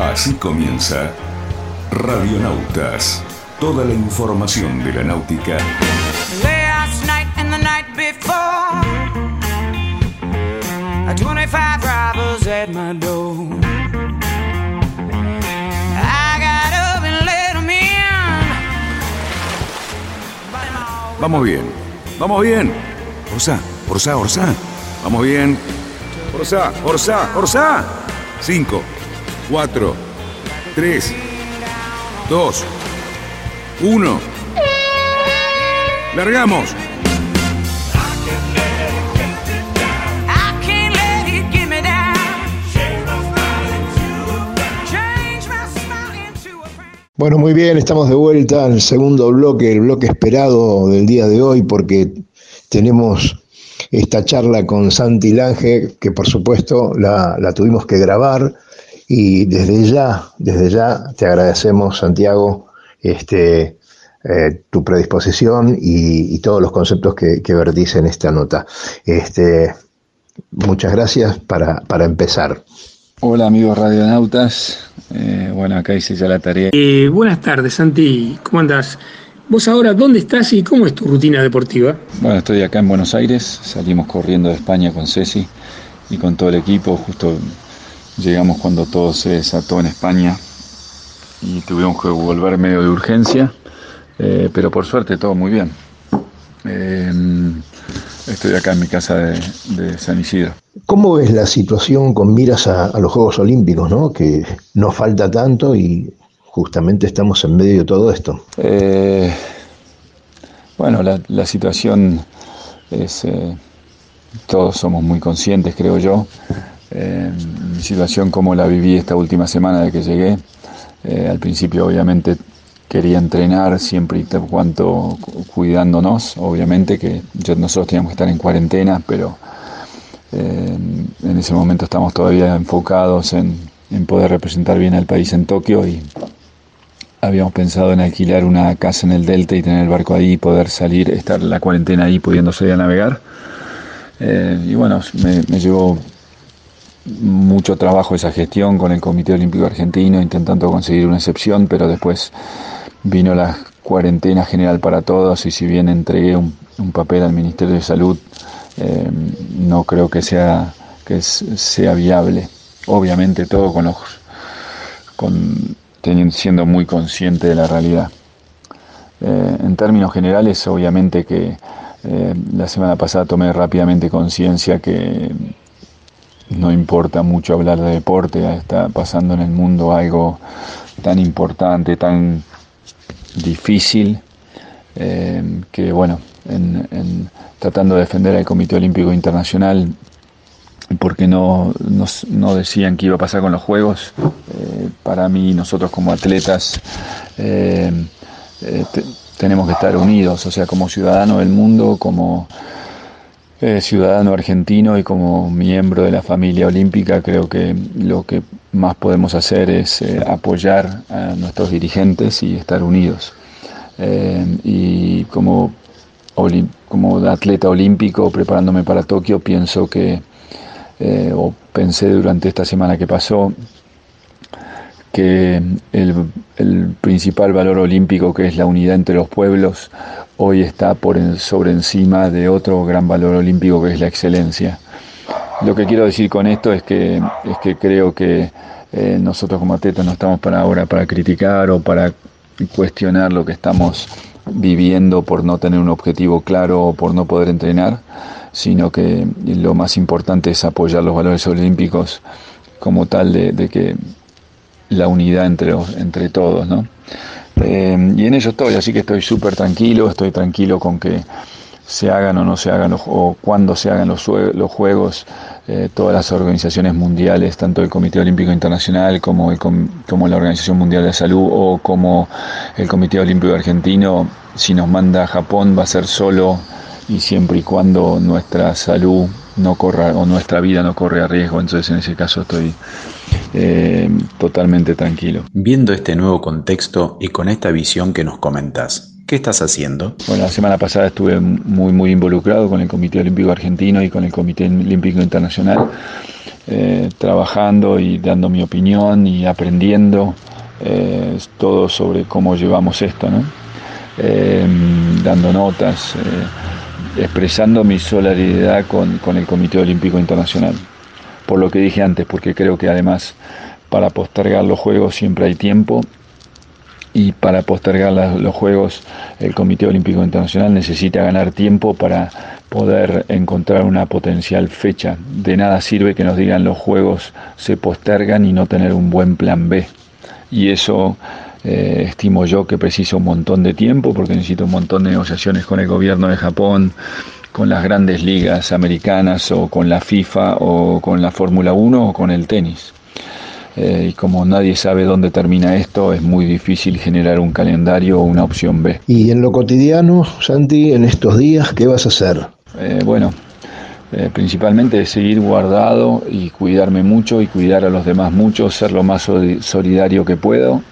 Así comienza Radionautas. Toda la información de la náutica. Last night and the night before, 25 robbers at my door. I got up and let in. But I'm all Vamos bien. Vamos bien. Orsá, Orsá, Orsá. Vamos bien. Orsá, Orsá, Orsá. Cinco, cuatro, tres, dos, uno. ¡Largamos! Bueno, muy bien, estamos de vuelta al segundo bloque, el bloque esperado del día de hoy, porque tenemos esta charla con Santi Lange, que por supuesto la tuvimos que grabar, y desde ya, desde ya te agradecemos, Santiago, este, eh, tu predisposición y, y todos los conceptos que, que vertís en esta nota. Este, muchas gracias para, para empezar. Hola amigos radionautas, Eh, bueno acá hice ya la tarea. Eh, buenas tardes, Santi. ¿Cómo andás? ¿Vos ahora dónde estás y cómo es tu rutina deportiva? Bueno, estoy acá en Buenos Aires, salimos corriendo de España con Ceci y con todo el equipo, justo llegamos cuando todo se desató en España y tuvimos que volver medio de urgencia, eh, pero por suerte todo muy bien. Eh, estoy acá en mi casa de, de San Isidro. ¿Cómo ves la situación con miras a, a los Juegos Olímpicos, ¿no? que no falta tanto y justamente estamos en medio de todo esto? Eh, bueno, la, la situación es, todos somos muy conscientes, creo yo. Eh, mi situación como la viví esta última semana de que llegué. Eh, al principio obviamente quería entrenar siempre y cuanto cu- cuidándonos, obviamente que yo- nosotros teníamos que estar en cuarentena, pero eh, en ese momento estamos todavía enfocados en, en poder representar bien al país en Tokio y habíamos pensado en alquilar una casa en el Delta y tener el barco ahí, poder salir, estar la cuarentena ahí, pudiendo salir a navegar. Eh, y bueno, me, me llevó mucho trabajo esa gestión con el Comité Olímpico Argentino, intentando conseguir una excepción, pero después vino la cuarentena general para todos y si bien entregué un, papel al Ministerio de Salud, eh, no creo que sea, que sea viable. Obviamente todo con los con, teniendo- siendo muy consciente de la realidad. Eh, en términos generales, obviamente que eh, la semana pasada tomé rápidamente conciencia que no importa mucho hablar de deporte, está pasando en el mundo algo tan importante, tan difícil, eh, que bueno, en- tratando de defender al Comité Olímpico Internacional, porque no, decían qué iba a pasar con los Juegos. Eh, para mí, nosotros como atletas eh, te- tenemos que estar unidos, o sea, como ciudadano del mundo, como eh, ciudadano argentino y como miembro de la familia olímpica, creo que lo que más podemos hacer es eh, apoyar a nuestros dirigentes y estar unidos. Eh, y como, como atleta olímpico preparándome para Tokio, pienso que o pensé durante esta semana que pasó, que el, el principal valor olímpico, que es la unidad entre los pueblos, hoy está por en- sobre encima de otro gran valor olímpico, que es la excelencia. Lo que quiero decir con esto es que, es que creo que eh, nosotros como atletas no estamos para ahora para criticar o para cuestionar lo que estamos viviendo por no tener un objetivo claro o por no poder entrenar, sino que lo más importante es apoyar los valores olímpicos como tal de, de que la unidad entre, entre todos, ¿no? Eh, y en ello estoy, así que estoy súper tranquilo, estoy tranquilo con que se hagan o no se hagan los, o cuando se hagan los, juegos, eh, todas las organizaciones mundiales, tanto el Comité Olímpico Internacional como, el, com- como la Organización Mundial de Salud o como el Comité Olímpico Argentino, si nos manda a Japón va a ser solo y siempre y cuando nuestra salud no corra o nuestra vida no corre a riesgo, entonces en ese caso estoy eh, totalmente tranquilo. Viendo este nuevo contexto y con esta visión que nos comentas, ¿qué estás haciendo? Bueno, la semana pasada estuve muy, muy involucrado con el Comité Olímpico Argentino y con el Comité Olímpico Internacional eh, trabajando y dando mi opinión y aprendiendo eh, todo sobre cómo llevamos esto, ¿no? dando notas, expresando mi solidaridad con, con el Comité Olímpico Internacional. Por lo que dije antes, porque creo que además para postergar los Juegos siempre hay tiempo y para postergar los Juegos el Comité Olímpico Internacional necesita ganar tiempo para poder encontrar una potencial fecha. De nada sirve que nos digan los Juegos se postergan y no tener un buen plan B. Y eso eh, estimo yo que precisa un montón de tiempo porque necesito un montón de negociaciones con el gobierno de Japón, con las grandes ligas americanas o con la FIFA o con la Fórmula 1 o con el tenis. Eh, y como nadie sabe dónde termina esto, es muy difícil generar un calendario o una opción B. Y en lo cotidiano, Santi, en estos días, ¿qué vas a hacer? Eh, bueno, eh, principalmente seguir guardado y cuidarme mucho y cuidar a los demás mucho, ser lo más solidario que puedo.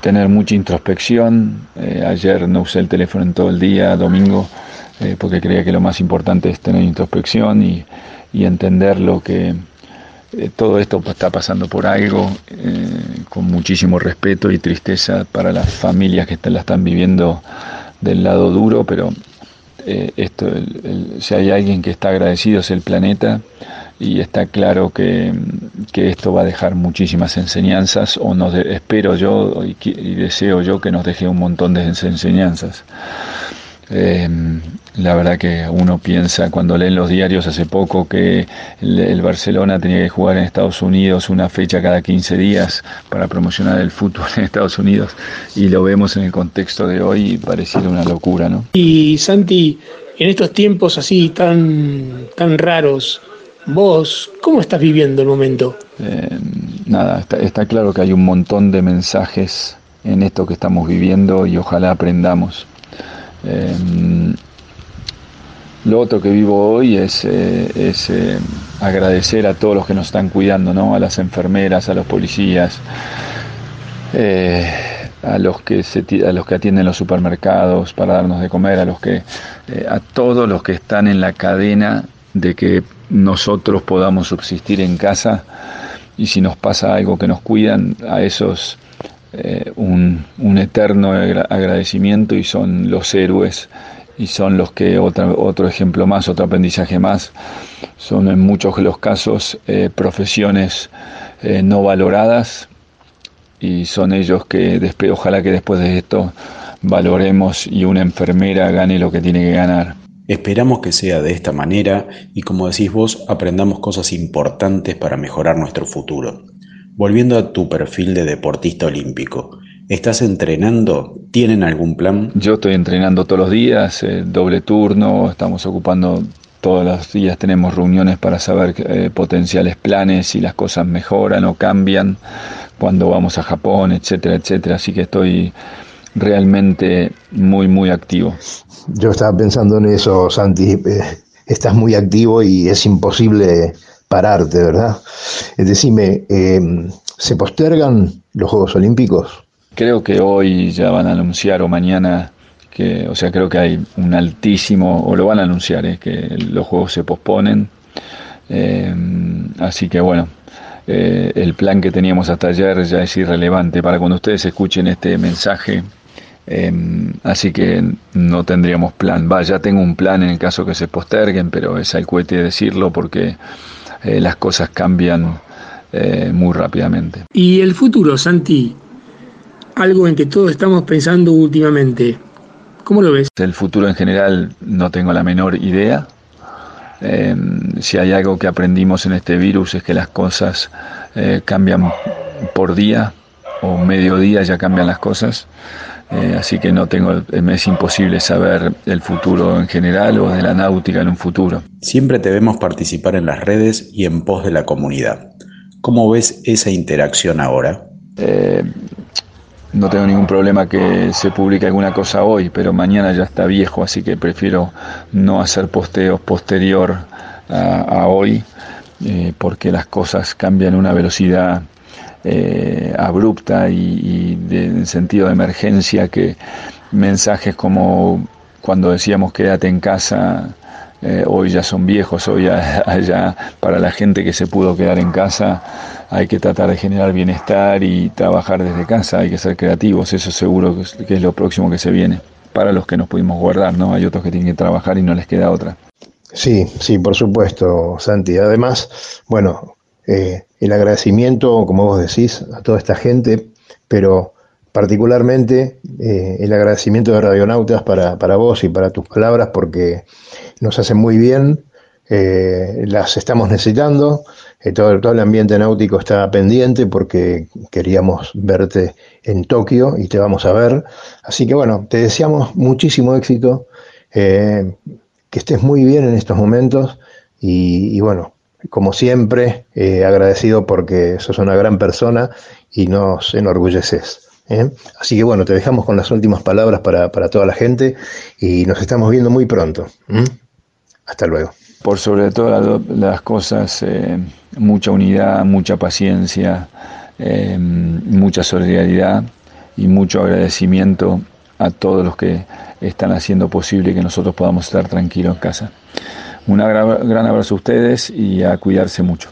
Tener mucha introspección. ayer no usé el teléfono en todo el día, domingo, porque creía que lo más importante es tener introspección y, y entender lo que eh, todo esto está pasando por algo, eh, con muchísimo respeto y tristeza para las familias que la están viviendo del lado duro, pero eh, esto, si hay alguien que está agradecido es el planeta y está claro que, que esto va a dejar muchísimas enseñanzas, o nos espero yo y, y, deseo yo que nos deje un montón de enseñanzas. La verdad que uno piensa cuando leen los diarios hace poco que el, Barcelona tenía que jugar en Estados Unidos una fecha cada 15 días para promocionar el fútbol en Estados Unidos y lo vemos en el contexto de hoy y pareciera una locura, ¿no? Y Santi, en estos tiempos así tan, tan raros, vos, ¿cómo estás viviendo el momento? Eh, nada, está, está claro que hay un montón de mensajes en esto que estamos viviendo y ojalá aprendamos. Eh, lo otro que vivo hoy es, eh, eh, agradecer a todos los que nos están cuidando, ¿no? a las enfermeras, a los policías, eh, a, los que a los que atienden los supermercados para darnos de comer, a, los que, a todos los que están en la cadena de que nosotros podamos subsistir en casa y si nos pasa algo que nos cuidan, a esos un, un eterno agradecimiento y son los héroes y son los que, otra, otro ejemplo más, otro aprendizaje más, son en muchos de los casos eh, profesiones eh, no valoradas y son ellos que después, ojalá que después de esto valoremos y una enfermera gane lo que tiene que ganar. Esperamos que sea de esta manera y como decís vos, aprendamos cosas importantes para mejorar nuestro futuro. Volviendo a tu perfil de deportista olímpico, ¿Estás entrenando? ¿Tienen algún plan? Yo estoy entrenando todos los días, eh, doble turno, estamos ocupando todos los días, tenemos reuniones para saber eh, potenciales planes, si las cosas mejoran o cambian, cuando vamos a Japón, etcétera, etcétera. Así que estoy realmente muy, muy activo. Yo estaba pensando en eso, Santi. Eh, estás muy activo y es imposible pararte, ¿verdad? Decime, ¿se postergan los Juegos Olímpicos? Creo que hoy ya van a anunciar o mañana que, o sea, creo que hay un altísimo, o lo van a anunciar, es que los juegos se posponen. Eh, así que bueno, eh, el plan que teníamos hasta ayer ya es irrelevante para cuando ustedes escuchen este mensaje. Eh, así que no tendríamos plan. Va, ya tengo un plan en el caso que se posterguen, pero es al cohete decirlo porque las cosas cambian muy rápidamente. ¿Y el futuro, Santi? algo en que todos estamos pensando últimamente. ¿Cómo lo ves? El futuro en general no tengo la menor idea. Em, si hay algo que aprendimos en este virus es que las cosas eh, cambian por día o medio día ya cambian las cosas. Eh, así que no tengo, me es imposible saber el futuro en general o de la náutica en un futuro. Siempre te vemos participar en las redes y en pos de la comunidad. ¿Cómo ves esa interacción ahora? Eh, no tengo ningún problema que se publique alguna cosa hoy, pero mañana ya está viejo, así que prefiero no hacer posteos posterior a, hoy, eh, porque las cosas cambian a una velocidad eh, abrupta y, en sentido de emergencia que mensajes como cuando decíamos quédate en casa eh, hoy ya son viejos, hoy ya, para la gente que se pudo quedar en casa hay que tratar de generar bienestar y trabajar desde casa, hay que ser creativos, eso seguro que es lo próximo que se viene. Para los que nos pudimos guardar, ¿no? Hay otros que tienen que trabajar y no les queda otra. Sí, sí, por supuesto, Santi. Además, bueno, eh, el agradecimiento, como vos decís, a toda esta gente, pero particularmente eh, el agradecimiento de Radionautas para, para, vos y para tus palabras, porque nos hacen muy bien, eh, las estamos necesitando, todo, todo, el ambiente náutico está pendiente porque queríamos verte en Tokio y te vamos a ver. Así que bueno, te deseamos muchísimo éxito, que estés muy bien en estos momentos y bueno, como siempre, agradecido porque sos una gran persona y nos enorgulleces. ¿eh? Así que bueno, te dejamos con las últimas palabras para, toda la gente y nos estamos viendo muy pronto. Hasta luego. Por sobre todas las cosas, eh, mucha unidad, mucha paciencia, eh, mucha solidaridad y mucho agradecimiento a todos los que están haciendo posible que nosotros podamos estar tranquilos en casa. Un gran abrazo a ustedes y a cuidarse mucho.